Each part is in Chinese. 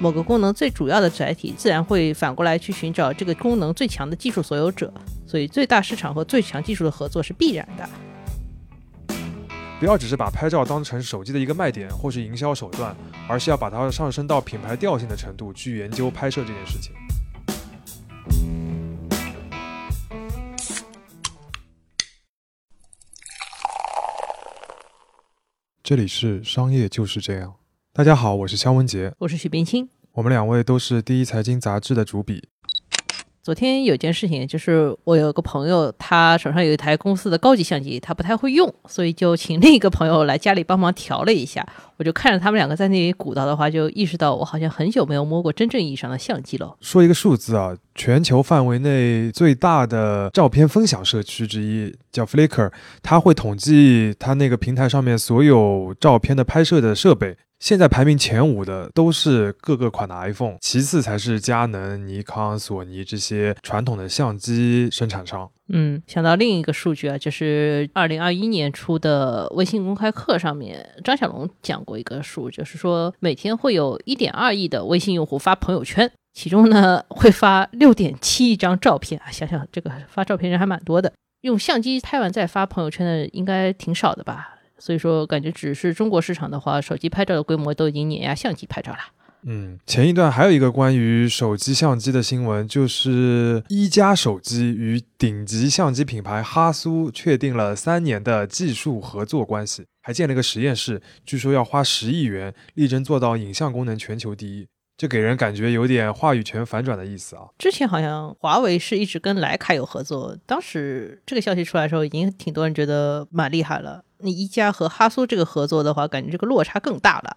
某个功能最主要的载体，自然会反过来去寻找这个功能最强的技术所有者。所以，最大市场和最强技术的合作是必然的。不要只是把拍照当成手机的一个卖点或是营销手段，而是要把它上升到品牌调性的程度去研究拍摄这件事情。这里是商业就是这样。大家好，我是肖文杰，我是许冰清，我们两位都是第一财经杂志的主笔。昨天有件事情，就是我有个朋友，他手上有一台公司的高级相机，他不太会用，所以就请另一个朋友来家里帮忙调了一下。我就看着他们两个在那里鼓捣的话，就意识到我好像很久没有摸过真正意义上的相机了。说一个数字啊，全球范围内最大的照片分享社区之一叫 Flickr，它会统计它那个平台上面所有照片的拍摄的设备。现在排名前五的都是各个款的 iPhone，其次才是佳能、尼康、索尼这些传统的相机生产商。嗯，想到另一个数据啊，就是二零二一年出的微信公开课上面，张小龙讲过一个数，就是说每天会有一点二亿的微信用户发朋友圈，其中呢会发六点七亿张照片啊，想想这个发照片人还蛮多的，用相机拍完再发朋友圈的应该挺少的吧。所以说，感觉只是中国市场的话，手机拍照的规模都已经碾压相机拍照了。嗯，前一段还有一个关于手机相机的新闻，就是一加手机与顶级相机品牌哈苏确定了三年的技术合作关系，还建了个实验室，据说要花十亿元，力争做到影像功能全球第一。这给人感觉有点话语权反转的意思啊。之前好像华为是一直跟徕卡有合作，当时这个消息出来的时候，已经挺多人觉得蛮厉害了。那一加和哈苏这个合作的话，感觉这个落差更大了。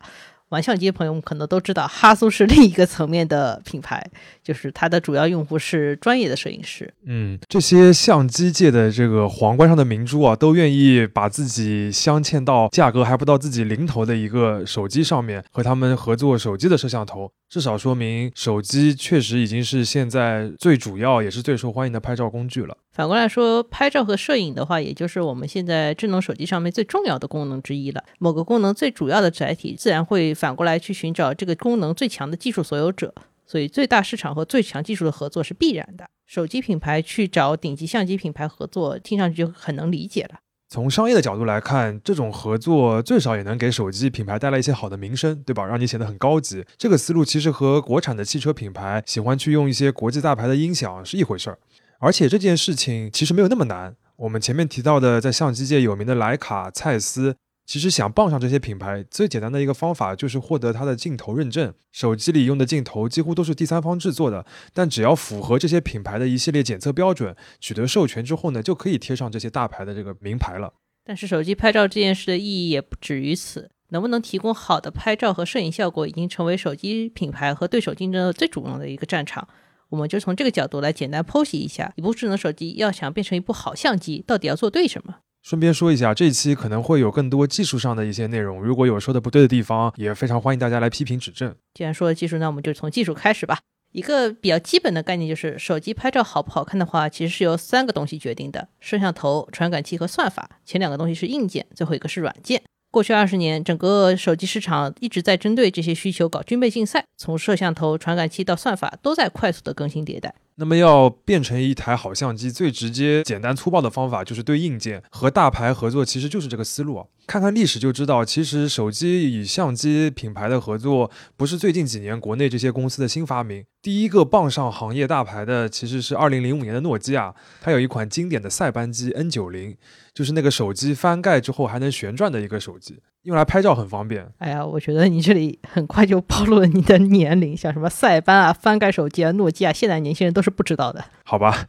玩相机的朋友们可能都知道，哈苏是另一个层面的品牌，就是它的主要用户是专业的摄影师。嗯，这些相机界的这个皇冠上的明珠啊，都愿意把自己镶嵌到价格还不到自己零头的一个手机上面，和他们合作手机的摄像头，至少说明手机确实已经是现在最主要也是最受欢迎的拍照工具了。反过来说，拍照和摄影的话，也就是我们现在智能手机上面最重要的功能之一了。某个功能最主要的载体，自然会反过来去寻找这个功能最强的技术所有者。所以，最大市场和最强技术的合作是必然的。手机品牌去找顶级相机品牌合作，听上去就很能理解了。从商业的角度来看，这种合作最少也能给手机品牌带来一些好的名声，对吧？让你显得很高级。这个思路其实和国产的汽车品牌喜欢去用一些国际大牌的音响是一回事儿。而且这件事情其实没有那么难。我们前面提到的在相机界有名的徕卡、蔡司，其实想傍上这些品牌，最简单的一个方法就是获得它的镜头认证。手机里用的镜头几乎都是第三方制作的，但只要符合这些品牌的一系列检测标准，取得授权之后呢，就可以贴上这些大牌的这个名牌了。但是手机拍照这件事的意义也不止于此，能不能提供好的拍照和摄影效果，已经成为手机品牌和对手竞争的最主要的一个战场。我们就从这个角度来简单剖析一下，一部智能手机要想变成一部好相机，到底要做对什么？顺便说一下，这一期可能会有更多技术上的一些内容，如果有说的不对的地方，也非常欢迎大家来批评指正。既然说了技术，那我们就从技术开始吧。一个比较基本的概念就是，手机拍照好不好看的话，其实是由三个东西决定的：摄像头、传感器和算法。前两个东西是硬件，最后一个是软件。过去二十年，整个手机市场一直在针对这些需求搞军备竞赛，从摄像头、传感器到算法，都在快速的更新迭代。那么要变成一台好相机，最直接、简单、粗暴的方法就是对硬件和大牌合作，其实就是这个思路啊。看看历史就知道，其实手机与相机品牌的合作不是最近几年国内这些公司的新发明。第一个傍上行业大牌的其实是二零零五年的诺基亚，它有一款经典的塞班机 N 九零，就是那个手机翻盖之后还能旋转的一个手机。用来拍照很方便。哎呀，我觉得你这里很快就暴露了你的年龄，像什么塞班啊、翻盖手机啊、诺基亚，现在年轻人都是不知道的。好吧，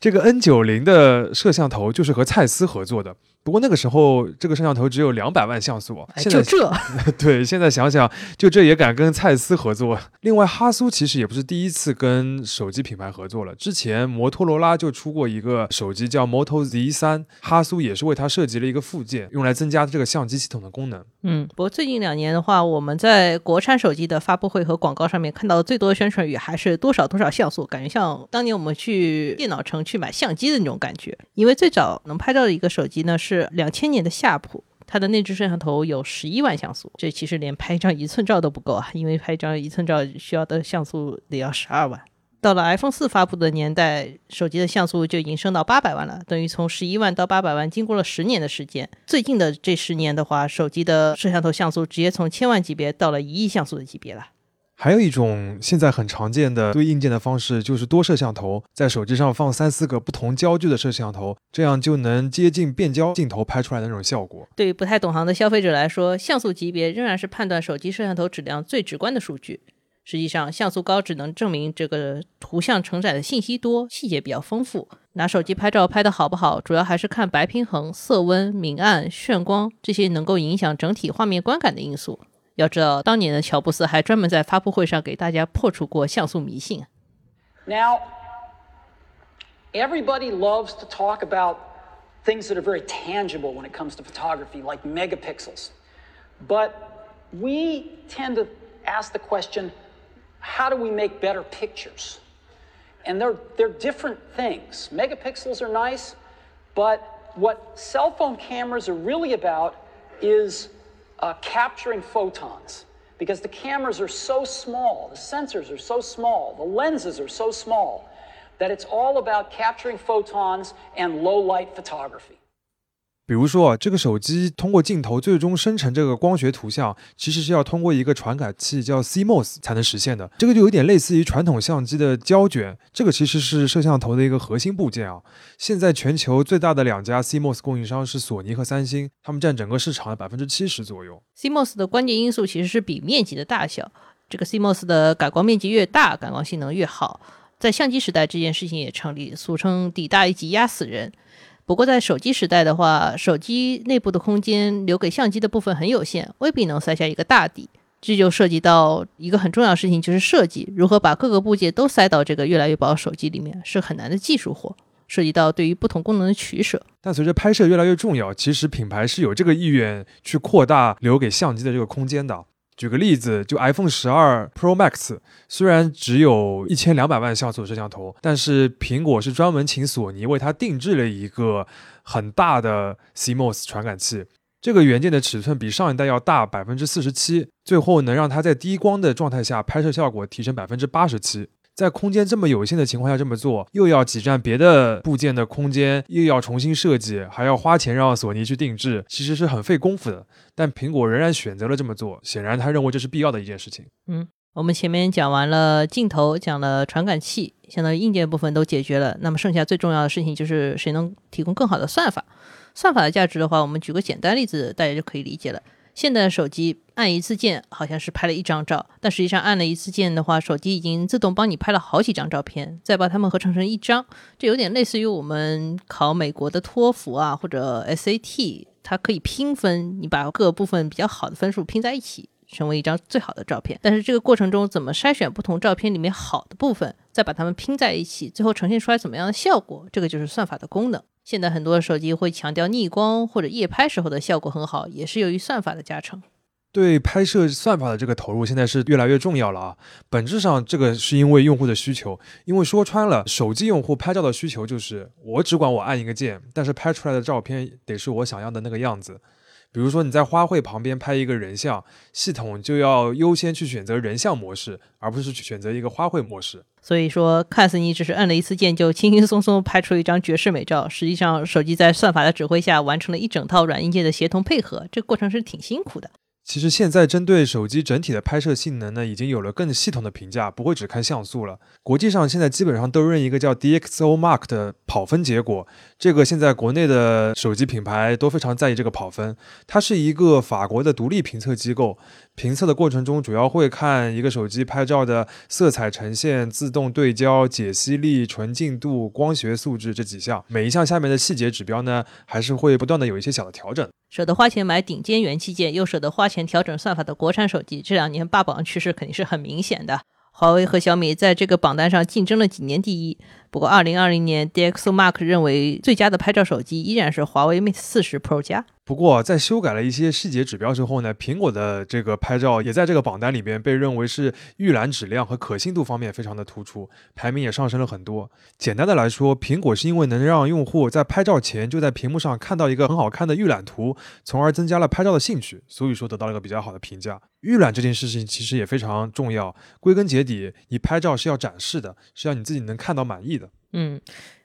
这个 N 九零的摄像头就是和蔡司合作的。不过那个时候，这个摄像头只有两百万像素。就这？对，现在想想，就这也敢跟蔡司合作。另外，哈苏其实也不是第一次跟手机品牌合作了。之前摩托罗拉就出过一个手机叫 Moto Z 三，哈苏也是为它设计了一个附件，用来增加这个相机系统的功能。嗯，不过最近两年的话，我们在国产手机的发布会和广告上面看到的最多的宣传语还是多少多少像素，感觉像当年我们去电脑城去买相机的那种感觉。因为最早能拍照的一个手机呢是。是两千年的夏普，它的内置摄像头有十一万像素，这其实连拍一张一寸照都不够啊，因为拍一张一寸照需要的像素得要十二万。到了 iPhone 四发布的年代，手机的像素就已经升到八百万了，等于从十一万到八百万，经过了十年的时间。最近的这十年的话，手机的摄像头像素直接从千万级别到了一亿像素的级别了。还有一种现在很常见的对硬件的方式，就是多摄像头，在手机上放三四个不同焦距的摄像头，这样就能接近变焦镜头拍出来的那种效果。对于不太懂行的消费者来说，像素级别仍然是判断手机摄像头质量最直观的数据。实际上，像素高只能证明这个图像承载的信息多，细节比较丰富。拿手机拍照拍的好不好，主要还是看白平衡、色温、明暗、眩光这些能够影响整体画面观感的因素。要知道，当年的乔布斯还专门在发布会上给大家破除过像素迷信。Now, everybody loves to talk about things that are very tangible when it comes to photography, like megapixels. But we tend to ask the question how do we make better pictures? And they're, they're different things. Megapixels are nice, but what cell phone cameras are really about is uh, capturing photons. Because the cameras are so small, the sensors are so small, the lenses are so small, that it's all about capturing photons and low light photography. 比如说，这个手机通过镜头最终生成这个光学图像，其实是要通过一个传感器叫 CMOS 才能实现的。这个就有点类似于传统相机的胶卷，这个其实是摄像头的一个核心部件啊。现在全球最大的两家 CMOS 供应商是索尼和三星，他们占整个市场的百分之七十左右。CMOS 的关键因素其实是比面积的大小，这个 CMOS 的感光面积越大，感光性能越好。在相机时代，这件事情也成立，俗称“底大一级压死人”。不过在手机时代的话，手机内部的空间留给相机的部分很有限，未必能塞下一个大底。这就涉及到一个很重要的事情，就是设计如何把各个部件都塞到这个越来越薄的手机里面，是很难的技术活，涉及到对于不同功能的取舍。但随着拍摄越来越重要，其实品牌是有这个意愿去扩大留给相机的这个空间的。举个例子，就 iPhone 十二 Pro Max 虽然只有一千两百万像素摄像头，但是苹果是专门请索尼为它定制了一个很大的 CMOS 传感器。这个元件的尺寸比上一代要大百分之四十七，最后能让它在低光的状态下拍摄效果提升百分之八十七。在空间这么有限的情况下这么做，又要挤占别的部件的空间，又要重新设计，还要花钱让索尼去定制，其实是很费功夫的。但苹果仍然选择了这么做，显然他认为这是必要的一件事情。嗯，我们前面讲完了镜头，讲了传感器，相当于硬件部分都解决了。那么剩下最重要的事情就是谁能提供更好的算法。算法的价值的话，我们举个简单例子，大家就可以理解了。现在的手机按一次键好像是拍了一张照，但实际上按了一次键的话，手机已经自动帮你拍了好几张照片，再把它们合成成一张。这有点类似于我们考美国的托福啊或者 SAT，它可以拼分，你把各部分比较好的分数拼在一起，成为一张最好的照片。但是这个过程中怎么筛选不同照片里面好的部分，再把它们拼在一起，最后呈现出来怎么样的效果，这个就是算法的功能。现在很多手机会强调逆光或者夜拍时候的效果很好，也是由于算法的加成。对拍摄算法的这个投入，现在是越来越重要了啊！本质上，这个是因为用户的需求。因为说穿了，手机用户拍照的需求就是，我只管我按一个键，但是拍出来的照片得是我想要的那个样子。比如说你在花卉旁边拍一个人像，系统就要优先去选择人像模式，而不是去选择一个花卉模式。所以说，看似你只是按了一次键就轻轻松松拍出一张绝世美照，实际上手机在算法的指挥下完成了一整套软硬件的协同配合，这个过程是挺辛苦的。其实现在针对手机整体的拍摄性能呢，已经有了更系统的评价，不会只看像素了。国际上现在基本上都认一个叫 DxOMark 的跑分结果，这个现在国内的手机品牌都非常在意这个跑分。它是一个法国的独立评测机构，评测的过程中主要会看一个手机拍照的色彩呈现、自动对焦、解析力、纯净度、光学素质这几项。每一项下面的细节指标呢，还是会不断的有一些小的调整。舍得花钱买顶尖元器件，又舍得花钱调整算法的国产手机，这两年霸榜趋势肯定是很明显的。华为和小米在这个榜单上竞争了几年第一。不过，二零二零年，DxOMark 认为最佳的拍照手机依然是华为 Mate 四十 Pro 加。不过，在修改了一些细节指标之后呢，苹果的这个拍照也在这个榜单里边被认为是预览质量和可信度方面非常的突出，排名也上升了很多。简单的来说，苹果是因为能让用户在拍照前就在屏幕上看到一个很好看的预览图，从而增加了拍照的兴趣，所以说得到了一个比较好的评价。预览这件事情其实也非常重要，归根结底，你拍照是要展示的，是要你自己能看到满意的。嗯，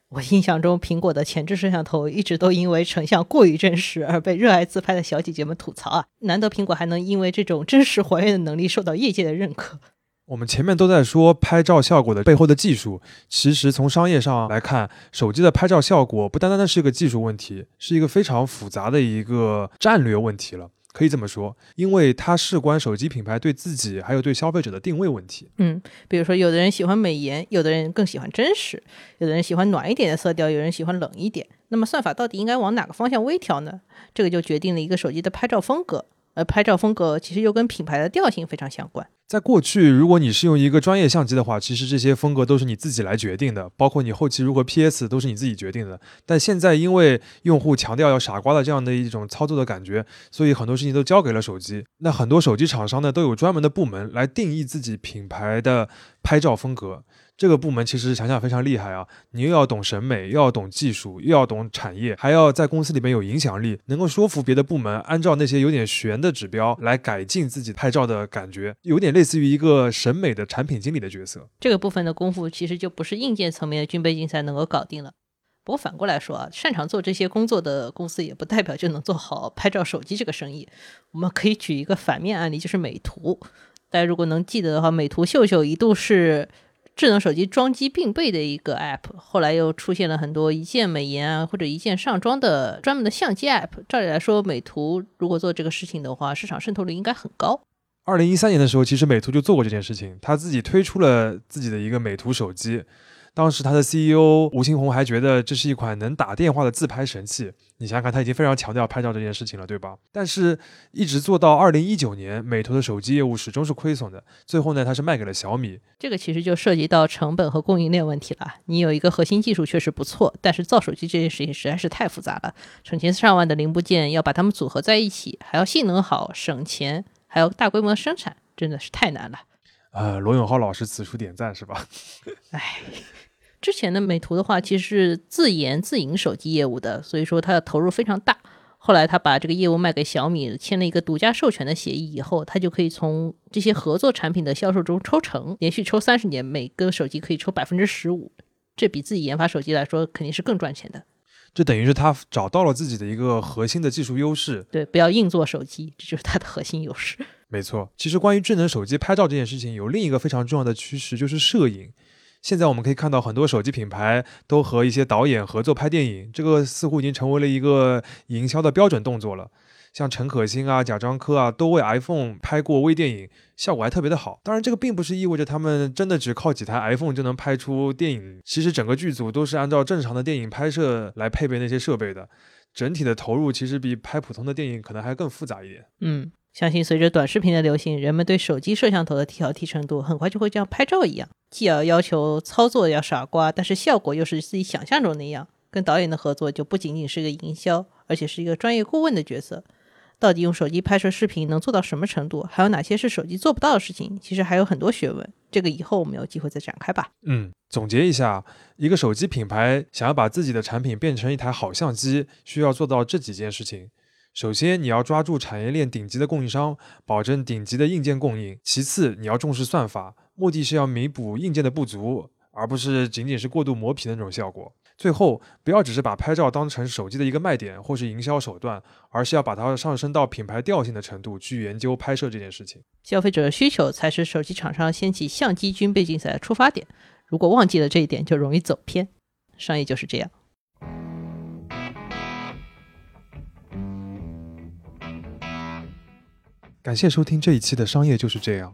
我印象中苹果的前置摄像头一直都因为成像过于真实而被热爱自拍的小姐姐们吐槽啊！难得苹果还能因为这种真实还原的能力受到业界的认可。我们前面都在说拍照效果的背后的技术，其实从商业上来看，手机的拍照效果不单单的是一个技术问题，是一个非常复杂的一个战略问题了。可以这么说，因为它事关手机品牌对自己还有对消费者的定位问题。嗯，比如说，有的人喜欢美颜，有的人更喜欢真实，有的人喜欢暖一点的色调，有人喜欢冷一点。那么，算法到底应该往哪个方向微调呢？这个就决定了一个手机的拍照风格。而拍照风格其实又跟品牌的调性非常相关。在过去，如果你是用一个专业相机的话，其实这些风格都是你自己来决定的，包括你后期如何 PS 都是你自己决定的。但现在，因为用户强调要傻瓜的这样的一种操作的感觉，所以很多事情都交给了手机。那很多手机厂商呢，都有专门的部门来定义自己品牌的拍照风格。这个部门其实想想非常厉害啊！你又要懂审美，又要懂技术，又要懂产业，还要在公司里面有影响力，能够说服别的部门按照那些有点悬的指标来改进自己拍照的感觉，有点类似于一个审美的产品经理的角色。这个部分的功夫其实就不是硬件层面的军备竞赛能够搞定了。不过反过来说啊，擅长做这些工作的公司也不代表就能做好拍照手机这个生意。我们可以举一个反面案例，就是美图。大家如果能记得的话，美图秀秀一度是。智能手机装机必备的一个 App，后来又出现了很多一键美颜啊，或者一键上妆的专门的相机 App。照理来说，美图如果做这个事情的话，市场渗透率应该很高。二零一三年的时候，其实美图就做过这件事情，他自己推出了自己的一个美图手机。当时他的 CEO 吴青红还觉得这是一款能打电话的自拍神器。你想想看，他已经非常强调拍照这件事情了，对吧？但是，一直做到二零一九年，美图的手机业务始终是亏损的。最后呢，他是卖给了小米。这个其实就涉及到成本和供应链问题了。你有一个核心技术确实不错，但是造手机这件事情实在是太复杂了，成千上万的零部件要把它们组合在一起，还要性能好、省钱，还要大规模生产，真的是太难了。呃，罗永浩老师此处点赞是吧？哎。之前的美图的话，其实是自研自营手机业务的，所以说它的投入非常大。后来他把这个业务卖给小米，签了一个独家授权的协议以后，他就可以从这些合作产品的销售中抽成，连续抽三十年，每个手机可以抽百分之十五，这比自己研发手机来说肯定是更赚钱的。这等于是他找到了自己的一个核心的技术优势。对，不要硬做手机，这就是它的核心优势。没错，其实关于智能手机拍照这件事情，有另一个非常重要的趋势，就是摄影。现在我们可以看到很多手机品牌都和一些导演合作拍电影，这个似乎已经成为了一个营销的标准动作了。像陈可辛啊、贾樟柯啊，都为 iPhone 拍过微电影，效果还特别的好。当然，这个并不是意味着他们真的只靠几台 iPhone 就能拍出电影。其实整个剧组都是按照正常的电影拍摄来配备那些设备的，整体的投入其实比拍普通的电影可能还更复杂一点。嗯。相信随着短视频的流行，人们对手机摄像头的挑剔程度很快就会像拍照一样，既要要求操作要傻瓜，但是效果又是自己想象中那样。跟导演的合作就不仅仅是一个营销，而且是一个专业顾问的角色。到底用手机拍摄视频能做到什么程度？还有哪些是手机做不到的事情？其实还有很多学问。这个以后我们有机会再展开吧。嗯，总结一下，一个手机品牌想要把自己的产品变成一台好相机，需要做到这几件事情。首先，你要抓住产业链顶级的供应商，保证顶级的硬件供应。其次，你要重视算法，目的是要弥补硬件的不足，而不是仅仅是过度磨皮的那种效果。最后，不要只是把拍照当成手机的一个卖点或是营销手段，而是要把它上升到品牌调性的程度去研究拍摄这件事情。消费者的需求才是手机厂商掀起相机军备竞赛的出发点。如果忘记了这一点，就容易走偏。商业就是这样。感谢收听这一期的商业就是这样。